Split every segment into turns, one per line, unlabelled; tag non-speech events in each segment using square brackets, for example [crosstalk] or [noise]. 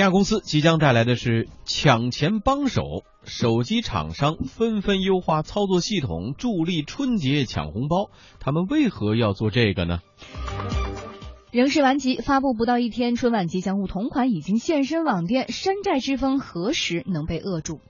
天下公司即将带来的是抢钱帮手，手机厂商纷纷优化操作系统，助力春节抢红包。他们为何要做这个呢？
仍是顽疾发布不到一天，春晚吉祥物同款已经现身网店，山寨之风何时能被扼住？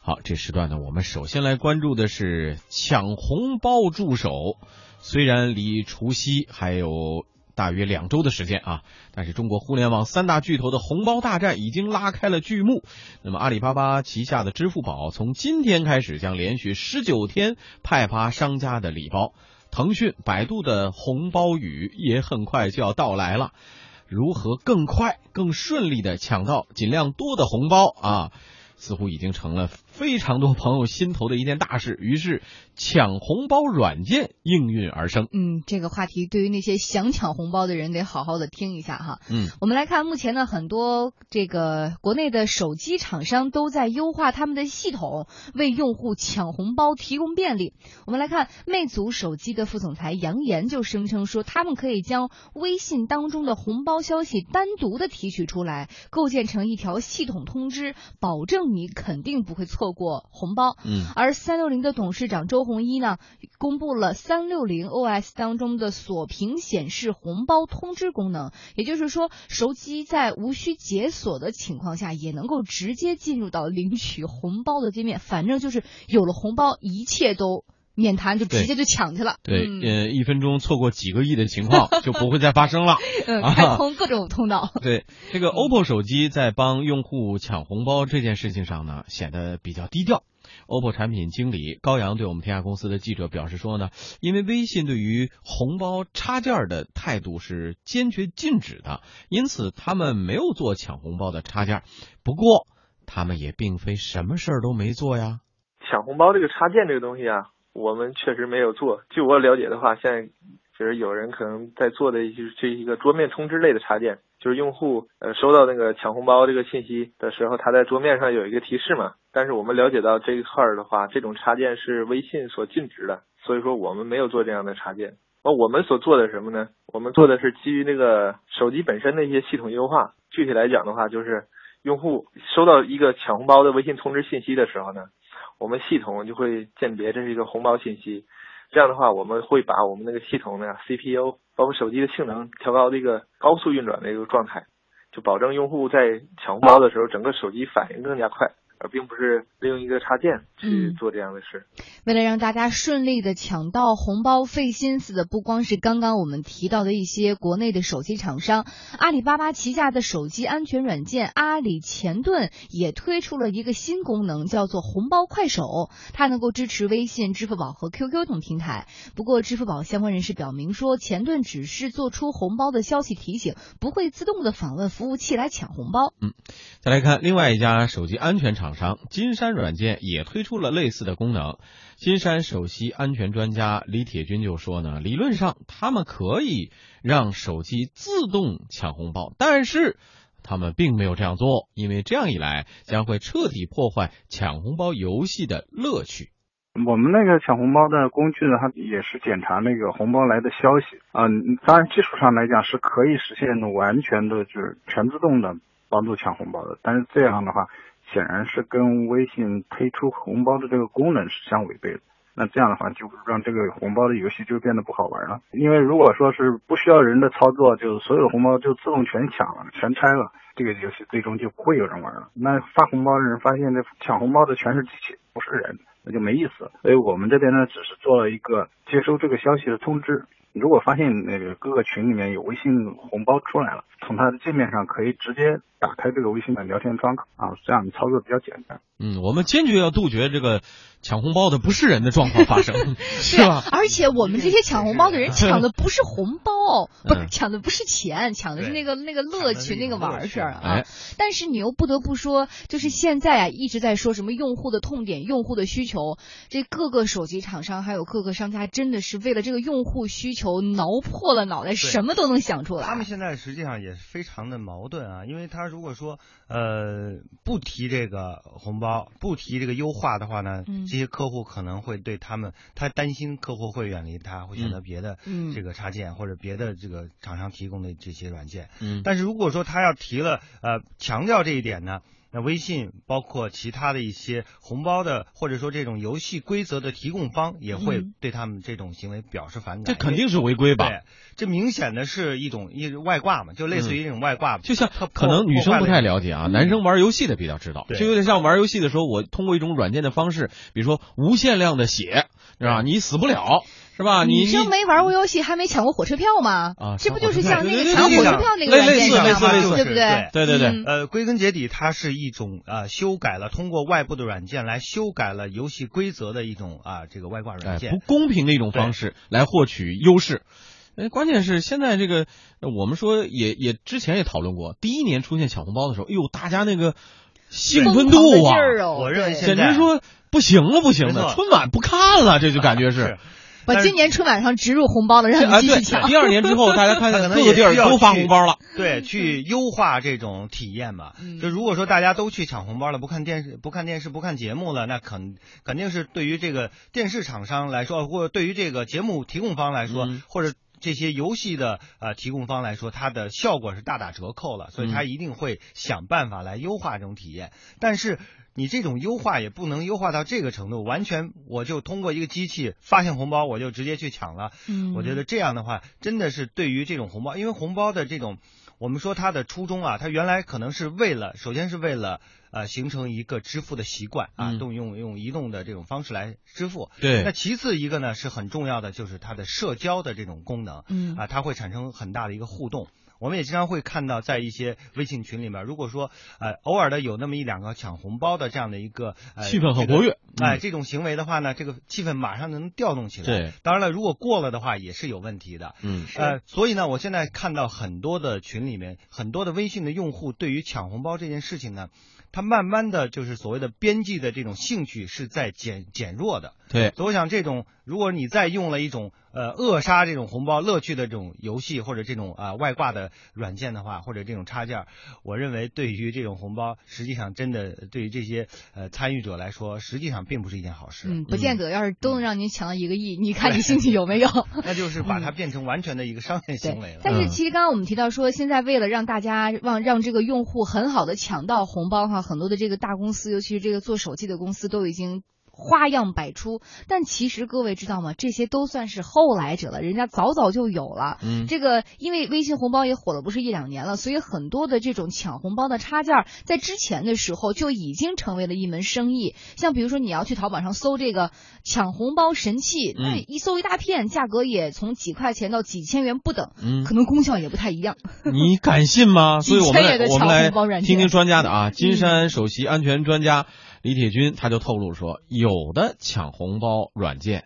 好，这时段呢，我们首先来关注的是抢红包助手。虽然离除夕还有。大约两周的时间啊，但是中国互联网三大巨头的红包大战已经拉开了序幕。那么阿里巴巴旗下的支付宝从今天开始将连续十九天派发商家的礼包，腾讯、百度的红包雨也很快就要到来了。如何更快、更顺利的抢到尽量多的红包啊？似乎已经成了非常多朋友心头的一件大事，于是抢红包软件应运而生。
嗯，这个话题对于那些想抢红包的人得好好的听一下哈。
嗯，
我们来看，目前呢，很多这个国内的手机厂商都在优化他们的系统，为用户抢红包提供便利。我们来看，魅族手机的副总裁杨岩就声称说，他们可以将微信当中的红包消息单独的提取出来，构建成一条系统通知，保证。你肯定不会错过红包。
嗯，
而三六零的董事长周鸿祎呢，公布了三六零 OS 当中的锁屏显示红包通知功能，也就是说，手机在无需解锁的情况下，也能够直接进入到领取红包的界面。反正就是有了红包，一切都。免谈就直接就抢去了，
对，呃，一分钟错过几个亿的情况 [laughs] 就不会再发生了，
嗯，开通各种通道。[laughs]
对，这个 OPPO 手机在帮用户抢红包这件事情上呢，显得比较低调。OPPO 产品经理高阳对我们天下公司的记者表示说呢，因为微信对于红包插件的态度是坚决禁止的，因此他们没有做抢红包的插件。不过，他们也并非什么事儿都没做呀。
抢红包这个插件这个东西啊。我们确实没有做。据我了解的话，现在就是有人可能在做的，就是这一个桌面通知类的插件，就是用户呃收到那个抢红包这个信息的时候，他在桌面上有一个提示嘛。但是我们了解到这一块儿的话，这种插件是微信所禁止的，所以说我们没有做这样的插件。那我们所做的什么呢？我们做的是基于那个手机本身的一些系统优化。具体来讲的话，就是用户收到一个抢红包的微信通知信息的时候呢。我们系统就会鉴别这是一个红包信息，这样的话，我们会把我们那个系统的 CPU 包括手机的性能调高的一个高速运转的一个状态，就保证用户在抢红包的时候，整个手机反应更加快。而并不是利用一个插件去做这样的事。
为了让大家顺利的抢到红包，费心思的不光是刚刚我们提到的一些国内的手机厂商，阿里巴巴旗下的手机安全软件阿里钱盾也推出了一个新功能，叫做红包快手，它能够支持微信、支付宝和 QQ 等平台。不过，支付宝相关人士表明说，钱盾只是做出红包的消息提醒，不会自动的访问服务器来抢红包。
嗯，再来看另外一家手机安全厂。金山软件也推出了类似的功能。金山首席安全专家李铁军就说呢，理论上他们可以让手机自动抢红包，但是他们并没有这样做，因为这样一来将会彻底破坏抢红包游戏的乐趣。
我们那个抢红包的工具呢，它也是检查那个红包来的消息。嗯，当然技术上来讲是可以实现完全的就是全自动的帮助抢红包的，但是这样的话。显然是跟微信推出红包的这个功能是相违背的。那这样的话，就让这个红包的游戏就变得不好玩了。因为如果说是不需要人的操作，就所有的红包就自动全抢了、全拆了，这个游戏最终就不会有人玩了。那发红包的人发现这抢红包的全是机器，不是人，那就没意思。所以我们这边呢，只是做了一个接收这个消息的通知。如果发现那个各个群里面有微信红包出来了，从它的界面上可以直接打开这个微信的聊天窗口啊，这样操作比较简单。
嗯，我们坚决要杜绝这个抢红包的不是人的状况发生，[laughs] 是吧？
而且我们这些抢红包的人抢的不是红包，不是抢的不是钱，抢的是那个那个乐趣那个玩事儿啊。但是你又不得不说，就是现在啊一直在说什么用户的痛点、用户的需求，这各个手机厂商还有各个商家真的是为了这个用户需求。求挠破了脑袋，什么都能想出来。
他们现在实际上也是非常的矛盾啊，因为他如果说呃不提这个红包，不提这个优化的话呢，这些客户可能会对他们，他担心客户会远离他，会选择别的
嗯
这个插件、或者别的这个厂商提供的这些软件。
嗯
但是如果说他要提了呃强调这一点呢，那微信包括其他的一些红包的或者说这种游戏规则的提供方也会
嗯
对他们这种行为表示反感。
这肯定是违规吧？
对，这明显的是一种一外挂嘛，就类似于这种外挂，
就像可能女生不太了
解。
啊，男生玩游戏的比较知道，就有点像玩游戏的时候，我通过一种软件的方式，比如说无限量的血，是吧？你死不了，是吧？你
女生没玩过游戏，还没抢过火车票吗？
啊
这不就是像那个抢火车票那个
类
软件一样
类似
吗？
类似
对不对？
对对对
嗯
呃，归根结底，它是一种呃修改了通过外部的软件来修改了游戏规则的一种啊、这个外挂
哎
软件。
不公平的一种方式来获取优势。哎，关键是现在这个，呃我们说也也之前也讨论过，第一年出现抢红包的时候，哎呦，大家那个兴奋度啊，
我认为
对
现在
简直说不行了，不行了，春晚不看了，这就感觉是。
把今年春晚上植入红包的让你继续，抢。
第二年之后，大家看
看 [laughs] 可能
各个地儿都发红包了。
对，去优化这种体验嘛。
嗯
就如果说大家都去抢红包了，不看电视、不看电视、不看节目了，那肯肯定是对于这个电视厂商来说，或者对于这个节目提供方来说，
嗯
或者这些游戏的呃提供方来说，它的效果是大打折扣了，所以它
嗯
一定会想办法来优化这种体验。但是你这种优化也不能优化到这个程度，完全我就通过一个机器发现红包，我就直接去抢了。
嗯
我觉得这样的话，真的是对于这种红包，因为红包的这种，我们说它的初衷啊，它原来可能是为了，首先是为了呃形成一个支付的习惯啊，
嗯
动用用移动的这种方式来支付。
对
那其次一个呢是很重要的，就是它的社交的这种功能
嗯
啊，它会产生很大的一个互动。我们也经常会看到，在一些微信群里面，如果说呃偶尔的有那么一两个抢红包的这样的一个呃
气氛很活跃
哎、
嗯
这种行为的话呢，这个气氛马上能调动起来。
对，
当然了，如果过了的话也是有问题的。
嗯
呃，所以呢，我现在看到很多的群里面，很多的微信的用户对于抢红包这件事情呢，他慢慢的就是所谓的边际的这种兴趣是在减减弱的。
对，
所以我想，这种如果你再用了一种呃扼杀这种红包乐趣的这种游戏或者这种啊、外挂的软件的话，或者这种插件，我认为对于这种红包，实际上真的对于这些呃参与者来说，实际上并不是一件好事。
嗯，不见得，要是都能让您抢到一个亿，你看你兴趣有没有？[laughs]
那就是把它变成完全的一个商业行为了。
但是
嗯
其实刚刚我们提到说，现在为了让大家让让这个用户很好的抢到红包哈，很多的这个大公司，尤其是这个做手机的公司都已经。花样百出，但其实各位知道吗？这些都算是后来者了，人家早早就有了。
嗯
这个因为微信红包也火了不是一两年了，所以很多的这种抢红包的插件儿，在之前的时候就已经成为了一门生意。像比如说你要去淘宝上搜这个抢红包神器，那
嗯
一搜一大片，价格也从几块钱到几千元不等，
嗯
可，能功效也不太一样。[laughs]
你敢信吗？[laughs] 所以我们
几千元的抢
来我们来
红包软件
听听专家的啊，金
嗯
山首席安全专家李铁军他就透露说，有的抢红包软件。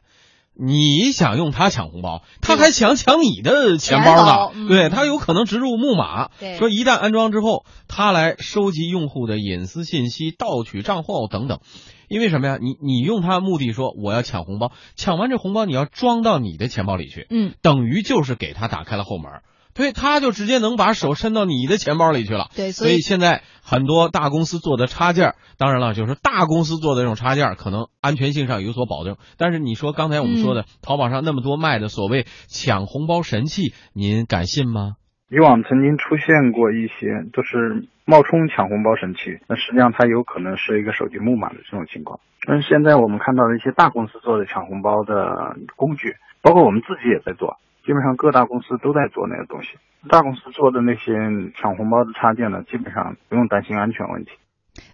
你想用它抢红包，他还想抢你的钱包呢。
嗯
对他有可能植入木马，说一旦安装之后，他来收集用户的隐私信息、盗取账号等等。因为什么呀？你你用它目的说我要抢红包，抢完这红包你要装到你的钱包里去，
嗯，
等于就是给他打开了后门儿，对，他就直接能把手伸到你的钱包里去了。
对，
所以现在很多大公司做的插件，当然了，就是大公司做的这种插件，可能安全性上有所保证。但是你说刚才我们说的，淘宝上那么多卖的所谓抢红包神器，您敢信吗？
以往曾经出现过一些就是冒充抢红包神器，那实际上它有可能是一个手机木马的这种情况。但是现在我们看到的一些大公司做的抢红包的工具，包括我们自己也在做，基本上各大公司都在做那个东西。大公司做的那些抢红包的插件呢，基本上不用担心安全问题。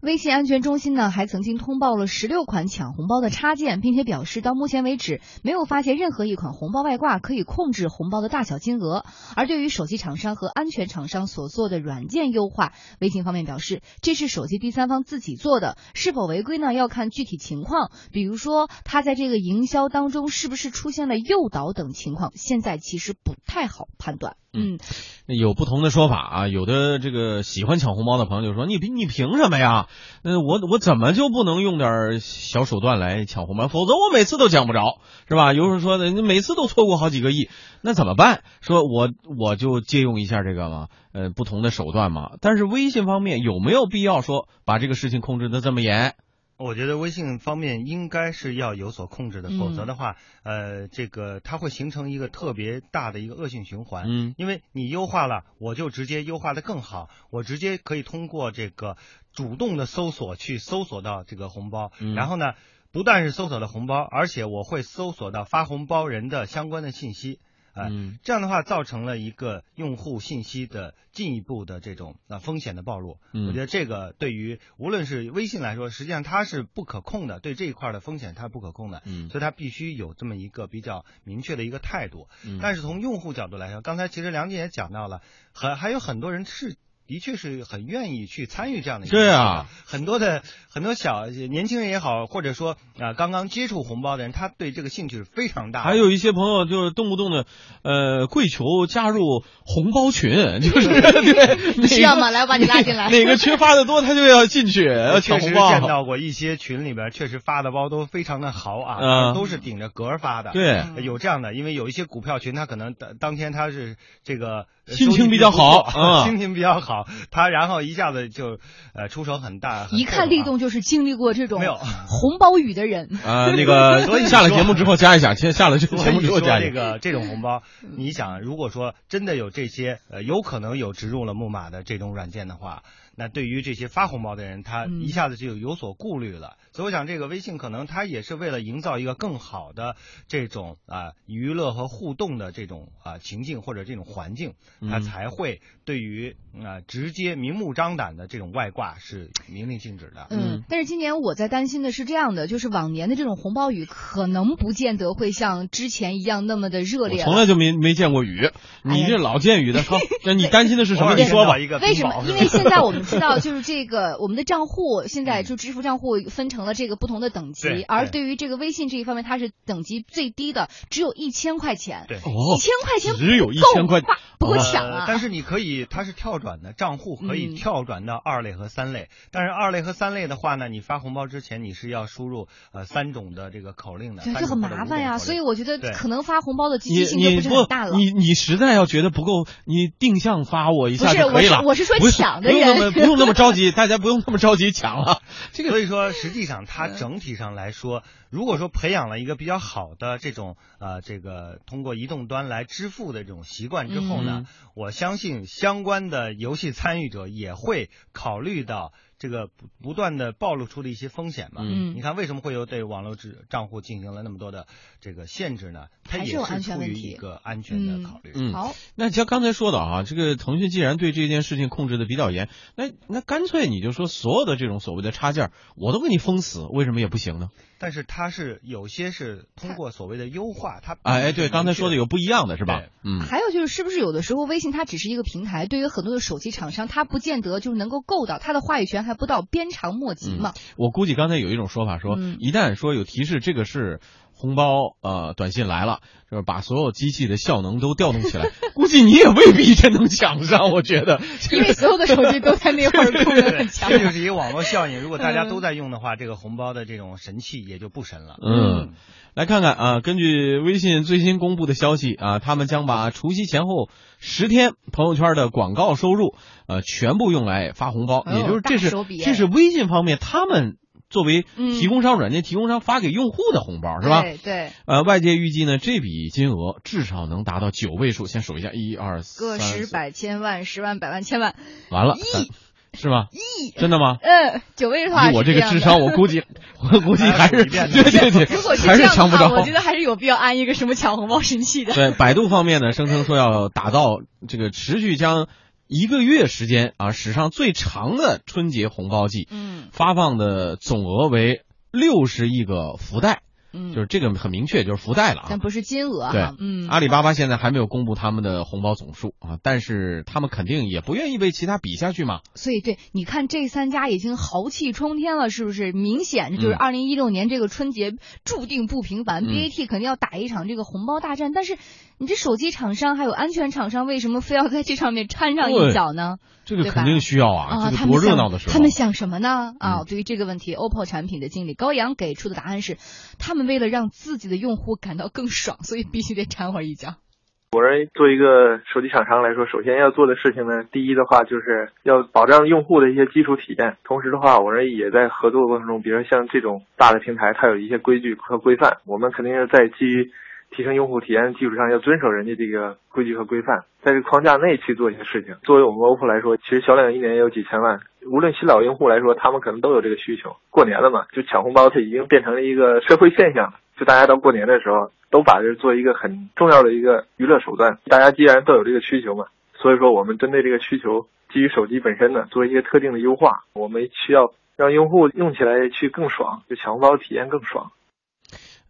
微信安全中心呢还曾经通报了十六款抢红包的插件，并且表示到目前为止没有发现任何一款红包外挂可以控制红包的大小金额。而对于手机厂商和安全厂商所做的软件优化，微信方面表示这是手机第三方自己做的，是否违规呢要看具体情况，比如说他在这个营销当中是不是出现了诱导等情况，现在其实不太好判断。嗯，
有不同的说法啊，有的这个喜欢抢红包的朋友就说：“你凭你凭什么呀？那，我我怎么就不能用点小手段来抢红包？否则我每次都抢不着，是吧？”有人说的，你每次都错过好几个亿，那怎么办？说我我就借用一下这个嘛，呃，不同的手段嘛。但是微信方面有没有必要说把这个事情控制的这么严？
我觉得微信方面应该是要有所控制的，
嗯
否则的话，呃，这个它会形成一个特别大的一个恶性循环。
嗯
因为你优化了，我就直接优化的更好，我直接可以通过这个主动的搜索去搜索到这个红包，
嗯
然后呢，不但是搜索的红包，而且我会搜索到发红包人的相关的信息。啊、
嗯
这样的话造成了一个用户信息的进一步的这种啊风险的暴露。
嗯
我觉得这个对于无论是微信来说，实际上它是不可控的，对这一块的风险它是不可控的。
嗯
所以它必须有这么一个比较明确的一个态度。
嗯
但是从用户角度来说，刚才其实梁静也讲到了，很还有很多人是。的确是很愿意去参与这样的一个
对啊
很多的很多小年轻人也好，或者说啊、刚刚接触红包的人，他对这个兴趣是非常大的。
还有一些朋友就是动不动的，呃，跪求加入红包群，就是 [laughs] [laughs]
需要吗？来，我把你拉进来。[laughs]
哪个群发的多，他就要进去要
确实
抢红包。
见到过一些群里边，确实发的包都非常的豪啊，
嗯
都是顶着格儿发的。
对，
嗯
有这样的，因为有一些股票群，他可能当当天他是这个呃
心情比较好 [laughs]
心情比较好，他然后一下子就呃出手很大，
一看立动就是经历过这种
没有 [laughs]
红包雨的人。
啊，那个 [laughs]
所以
下了节目之后加一下，先下了节目之后加一下。
这个这种红包，你想，如果说真的有这些呃有可能有植入了木马的这种软件的话，那对于这些发红包的人，他
嗯
一下子就有所顾虑了。所以我想，这个微信可能它也是为了营造一个更好的这种啊、娱乐和互动的这种啊、情境或者这种环境，它
嗯
才会对于啊、直接明目张胆的这种外挂是明令禁止的。
嗯
嗯，但是今年我在担心的是这样的，就是往年的这种红包雨可能不见得会像之前一样那么的热烈。
从来就没没见过雨，你这老见雨的，[laughs] 好，那你担心的是什么？你说吧。
一个
为什么？因为现在我们知道，就是这个我们的账户现在就支付账户分成了这个不同的等级，而
对
对于这个微信这一方面，它是等级最低的，只有一千块钱。
对。
哦
一，千块钱
只有一千块
吧不够
哦
抢啊！
呃但是你可以，它是跳转的，账户可以
嗯
跳转到二类和三类。但是二类和三类的话呢，你发红包之前你是要输入呃三种的这个口令的，
对，就很麻烦呀，所以我觉得可能发红包的积极性就不是很大了。
你你实在要觉得不够，你定向发我一下
是
就可以了。
我是我是说抢的人
不用那么着急，大家不用那么着急抢了。这个
所以说，实际上
嗯。
它整体上来说，如果说培养了一个比较好的这种呃这个通过移动端来支付的这种习惯之后
嗯。
呢，我相信相关的游戏参与者也会考虑到这个不不断的暴露出的一些风险嘛。
嗯
你看为什么会有对网络支账户进行了那么多的这个限制呢？它也
是
出于
全问题
一个安全的考虑。
嗯
好，
那像刚才说的啊，这个腾讯既然对这件事情控制的比较严，那那干脆你就说所有的这种所谓的插件儿，我都给你封死，为什么也不行呢？
但是它是有些是通过所谓的优化，它
哎哎，对，刚才说的有不一样的是吧？嗯，
还有就是，是不是有的时候微信它只是一个平台，对于很多的手机厂商，它不见得就是能够够到，它的话语权还不到，鞭长莫及嘛。
我估计刚才有一种说法说，
嗯
一旦说有提示这个是红包呃短信来了，就是把所有机器的效能都调动起来，[laughs] 估计你也未必真能抢上。我觉得，
因为所有的手机都在那会儿功能
对，
很强。
这就是一个网络效应。如果大家都在用的话，这个红包的这种神器也就不神了。
嗯，来看看啊，根据微信最新公布的消息啊，他们将把除夕前后十天朋友圈的广告收入，呃，全部用来发红包，
哎
也就是这是这是微信方面他们作为
嗯
提供商软件提供商发给用户的红包，是吧？
对对，
呃，外界预计呢，这笔金额至少能达到九位数。先数一下，一二三，
个十百千万十万百万千万
完了，亿是吗？真的吗？
嗯，九位数的话
以我这个智商，我估计，我估计还是对对对，
如果是
还是抢不着。
我觉得还是有必要安一个什么抢红包神器的。
对，百度方面呢，声称说要打造这个持续将一个月时间啊，史上最长的春节红包季，
嗯。
发放的总额为六十亿个福袋，
嗯，
就是这个很明确，就是福袋了啊
但。不是金额
对，
嗯，
阿里巴巴现在还没有公布他们的红包总数啊，但是他们肯定也不愿意被其他比下去嘛。
所以对，你看这三家已经豪气冲天了，是不是？明显就是
嗯
二零一六年这个春节注定不平凡、
嗯
b a t 肯定要打一场这个红包大战。但是你这手机厂商还有安全厂商，为什么非要在这上面掺上一脚呢？
这个肯定需要啊，
啊，
这个多
他们想
热闹的时候。
他们想什么呢？啊，
嗯
对于这个问题，OPPO 产品的经理高阳给出的答案是，他们为了让自己的用户感到更爽，所以必须得掺和一脚。
我认为，作为一个手机厂商来说，首先要做的事情呢，第一的话就是要保障用户的一些基础体验。同时的话，我认为也在合作过程中，比如像这种大的平台，它有一些规矩和规范，我们肯定要在基于提升用户体验的基础上，要遵守人家这个规矩和规范，在这个框架内去做一些事情。作为我们 OPPO 来说，其实销量一年也有几千万，无论新老用户来说，他们可能都有这个需求。过年了嘛，就抢红包，它已经变成了一个社会现象了。就大家到过年的时候，都把这做一个很重要的一个娱乐手段。大家既然都有这个需求嘛，所以说我们针对这个需求，基于手机本身呢，做一些特定的优化。我们需要让用户用起来去更爽，就抢红包体验更爽。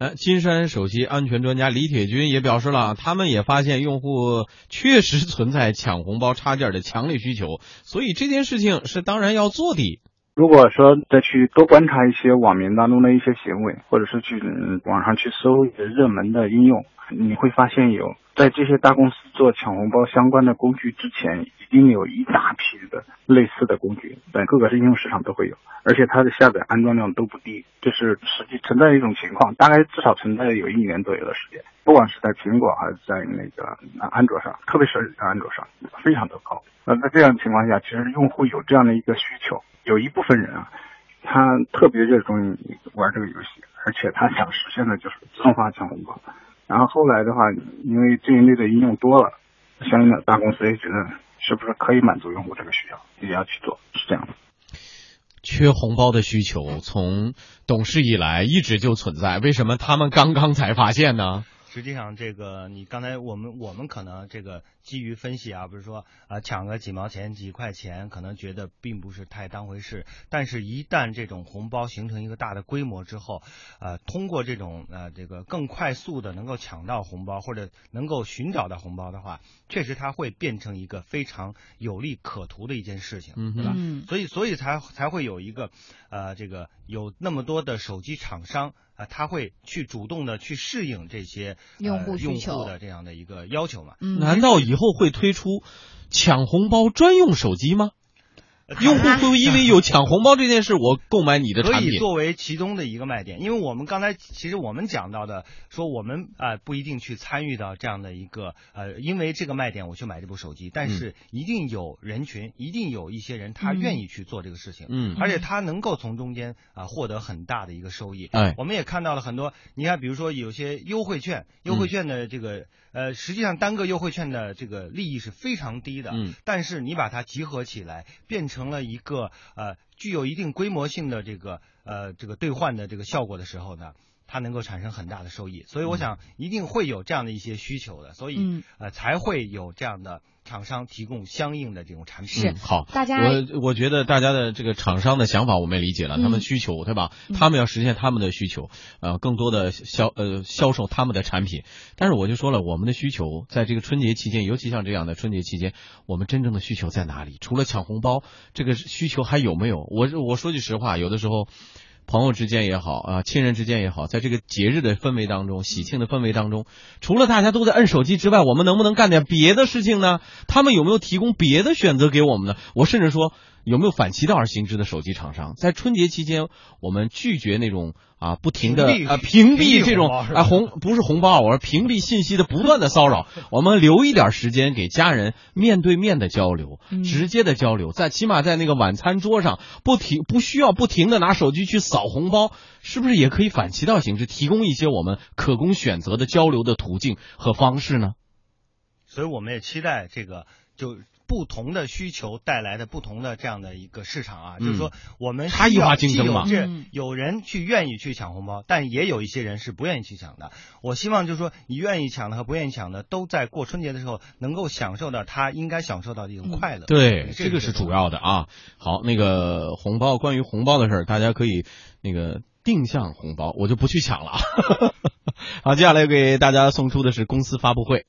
呃，金山首席安全专家李铁军也表示了，他们也发现用户确实存在抢红包插件的强烈需求，所以这件事情是当然要做的。
如果说再去多观察一些网民当中的一些行为，或者是去网上去搜一些热门的应用，你会发现有在这些大公司做抢红包相关的工具之前，已经有一大批的类似的工具在各个应用市场都会有，而且它的下载安装量都不低，这是实际存在的一种情况，大概至少存在有一年左右的时间，不管是在苹果还是在那个安卓上，特别是在安卓上，非常的高。那在这样的情况下，其实用户有这样的一个需求。有一部分人啊，他特别热衷于玩这个游戏，而且他想实现的就是自动化抢红包。然后后来的话，因为这一类的应用多了，相应的大公司也觉得是不是可以满足用户这个需要，也要去做，是这样的。
缺红包的需求从懂事以来一直就存在，为什么他们刚刚才发现呢？
实际上，这个你刚才我们我们可能这个基于分析啊，不是说啊抢个几毛钱几块钱，可能觉得并不是太当回事。但是，一旦这种红包形成一个大的规模之后，呃，通过这种呃这个更快速的能够抢到红包或者能够寻找到红包的话，确实它会变成一个非常有利可图的一件事情，对吧？所以，所以才才会有一个呃这个有那么多的手机厂商。啊，他会去主动的去适应这些
用户
用户的这样的一个要求嘛？
难道以后会推出抢红包专用手机吗？[laughs] 用户会不会因为有抢红包这件事，我购买你的产品？
可以作为其中的一个卖点，因为我们刚才其实我们讲到的，说我们啊不一定去参与到这样的一个呃，因为这个卖点我去买这部手机，但是一定有人群，一定有一些人他愿意去做这个事情，
嗯，
而且他能够从中间啊获得很大的一个收益。
哎，
我们也看到了很多，你看，比如说有些优惠券，优惠券的这个呃，实际上单个优惠券的这个利益是非常低的，
嗯，
但是你把它集合起来，变成成了一个。呃，具有一定规模性的这个呃这个兑换的这个效果的时候呢，它能够产生很大的收益，所以我想一定会有这样的一些需求的，所以呃才会有这样的。厂商提供相应的这种产品
是
好，
大家
我我觉得大家的这个厂商的想法我们也理解了，他们需求对吧？他们要实现他们的需求，呃，更多的销呃销售他们的产品。但是我就说了，我们的需求在这个春节期间，尤其像这样的春节期间，我们真正的需求在哪里？除了抢红包，这个需求还有没有？我我说句实话，有的时候。朋友之间也好啊，亲人之间也好，在这个节日的氛围当中，喜庆的氛围当中，除了大家都在摁手机之外，我们能不能干点别的事情呢？他们有没有提供别的选择给我们呢？我甚至说。有没有反其道而行之的手机厂商？在春节期间，我们拒绝那种啊不停的啊屏蔽这种啊红不是红包，我是屏蔽信息的不断的骚扰。[laughs] 我们留一点时间给家人面对面的交流，直接的交流，在起码在那个晚餐桌上不停不需要不停的拿手机去扫红包，是不是也可以反其道行之，提供一些我们可供选择的交流的途径和方式呢？
所以我们也期待这个就。不同的需求带来的不同的这样的一个市场啊，就是说我们
差异化竞争嘛，
是有人去愿意去抢红包，但也有一些人是不愿意去抢的。我希望就是说，你愿意抢的和不愿意抢的，都在过春节的时候能够享受到他应该享受到的一种快乐。
对，
这
个是主要的啊。好，那个红包，关于红包的事儿，大家可以那个定向红包，我就不去抢了啊。[laughs] 好，接下来给大家送出的是公司发布会。